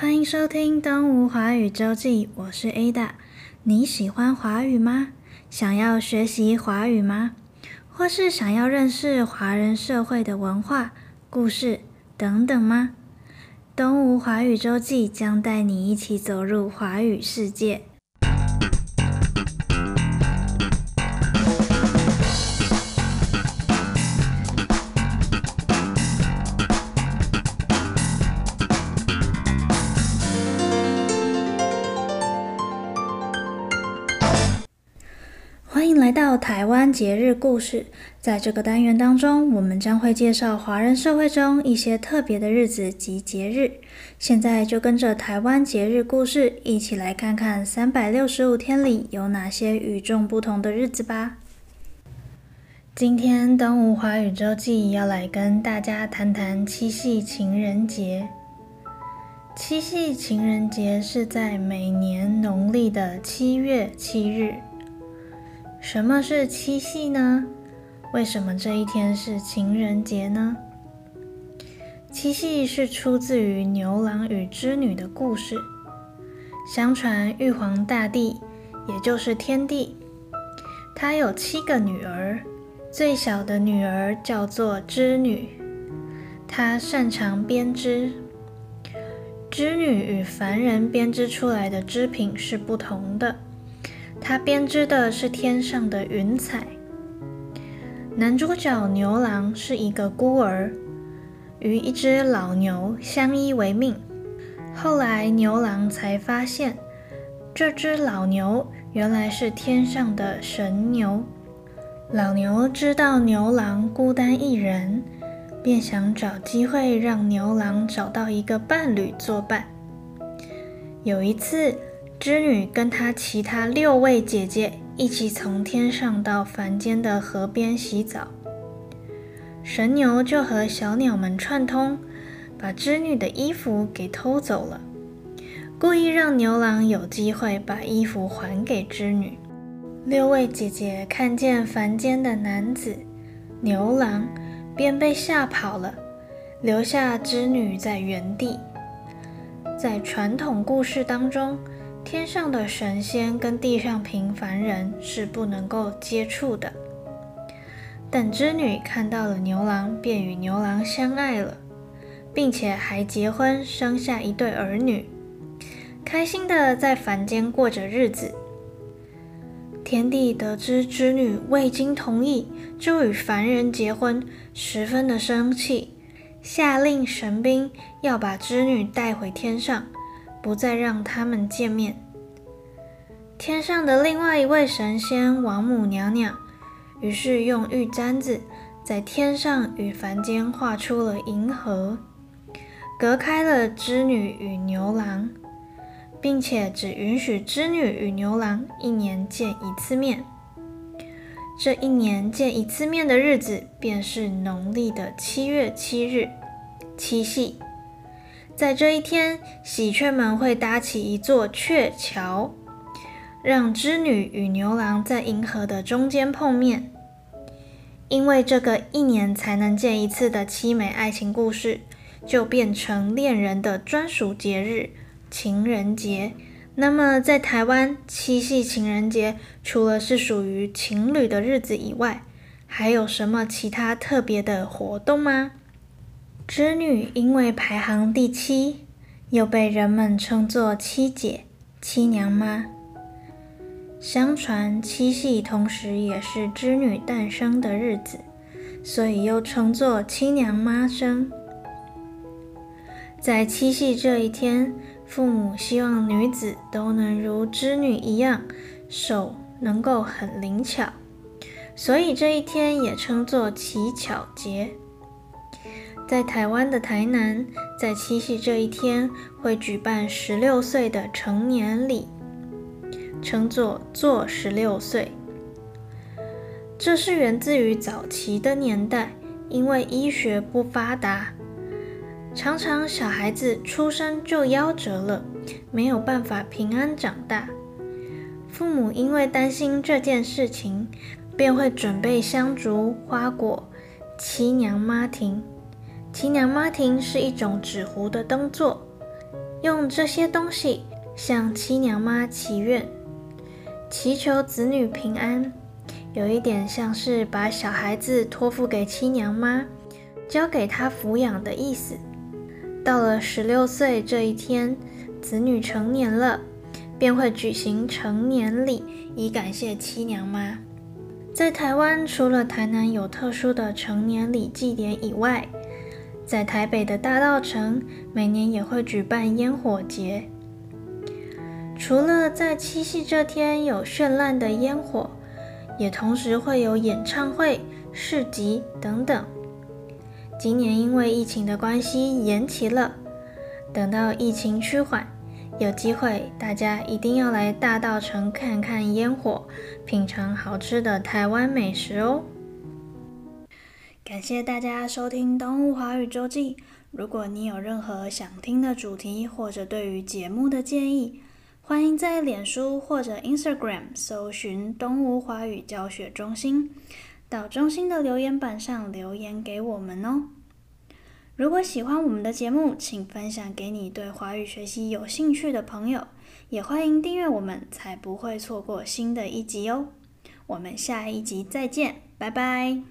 欢迎收听《东吴华语周记》，我是 Ada。你喜欢华语吗？想要学习华语吗？或是想要认识华人社会的文化、故事等等吗？《东吴华语周记》将带你一起走入华语世界。台湾节日故事。在这个单元当中，我们将会介绍华人社会中一些特别的日子及节日。现在就跟着台湾节日故事一起来看看三百六十五天里有哪些与众不同的日子吧。今天东吴华语周记要来跟大家谈谈七夕情人节。七夕情人节是在每年农历的七月七日。什么是七夕呢？为什么这一天是情人节呢？七夕是出自于牛郎与织女的故事。相传玉皇大帝，也就是天帝，他有七个女儿，最小的女儿叫做织女，她擅长编织。织女与凡人编织出来的织品是不同的。他编织的是天上的云彩。男主角牛郎是一个孤儿，与一只老牛相依为命。后来牛郎才发现，这只老牛原来是天上的神牛。老牛知道牛郎孤单一人，便想找机会让牛郎找到一个伴侣作伴。有一次，织女跟她其他六位姐姐一起从天上到凡间的河边洗澡，神牛就和小鸟们串通，把织女的衣服给偷走了，故意让牛郎有机会把衣服还给织女。六位姐姐看见凡间的男子牛郎，便被吓跑了，留下织女在原地。在传统故事当中，天上的神仙跟地上平凡人是不能够接触的，等织女看到了牛郎，便与牛郎相爱了，并且还结婚生下一对儿女，开心的在凡间过着日子。天帝得知织女未经同意就与凡人结婚，十分的生气，下令神兵要把织女带回天上。不再让他们见面。天上的另外一位神仙王母娘娘，于是用玉簪子在天上与凡间画出了银河，隔开了织女与牛郎，并且只允许织女与牛郎一年见一次面。这一年见一次面的日子，便是农历的七月七日，七夕。在这一天，喜鹊们会搭起一座鹊桥，让织女与牛郎在银河的中间碰面。因为这个一年才能见一次的凄美爱情故事，就变成恋人的专属节日——情人节。那么，在台湾，七夕情人节除了是属于情侣的日子以外，还有什么其他特别的活动吗？织女因为排行第七，又被人们称作七姐、七娘妈。相传七夕同时也是织女诞生的日子，所以又称作七娘妈生。在七夕这一天，父母希望女子都能如织女一样，手能够很灵巧，所以这一天也称作乞巧节。在台湾的台南，在七夕这一天会举办十六岁的成年礼，称作做十六岁。这是源自于早期的年代，因为医学不发达，常常小孩子出生就夭折了，没有办法平安长大。父母因为担心这件事情，便会准备香烛、花果、七娘妈亭。七娘妈亭是一种纸糊的灯座，用这些东西向七娘妈祈愿，祈求子女平安，有一点像是把小孩子托付给七娘妈，交给她抚养的意思。到了十六岁这一天，子女成年了，便会举行成年礼，以感谢七娘妈。在台湾，除了台南有特殊的成年礼祭典以外，在台北的大稻埕每年也会举办烟火节。除了在七夕这天有绚烂的烟火，也同时会有演唱会、市集等等。今年因为疫情的关系延期了，等到疫情趋缓，有机会大家一定要来大稻埕看看烟火，品尝好吃的台湾美食哦。感谢大家收听《东吴华语周记》。如果你有任何想听的主题，或者对于节目的建议，欢迎在脸书或者 Instagram 搜寻“东吴华语教学中心”，到中心的留言板上留言给我们哦。如果喜欢我们的节目，请分享给你对华语学习有兴趣的朋友，也欢迎订阅我们，才不会错过新的一集哦。我们下一集再见，拜拜。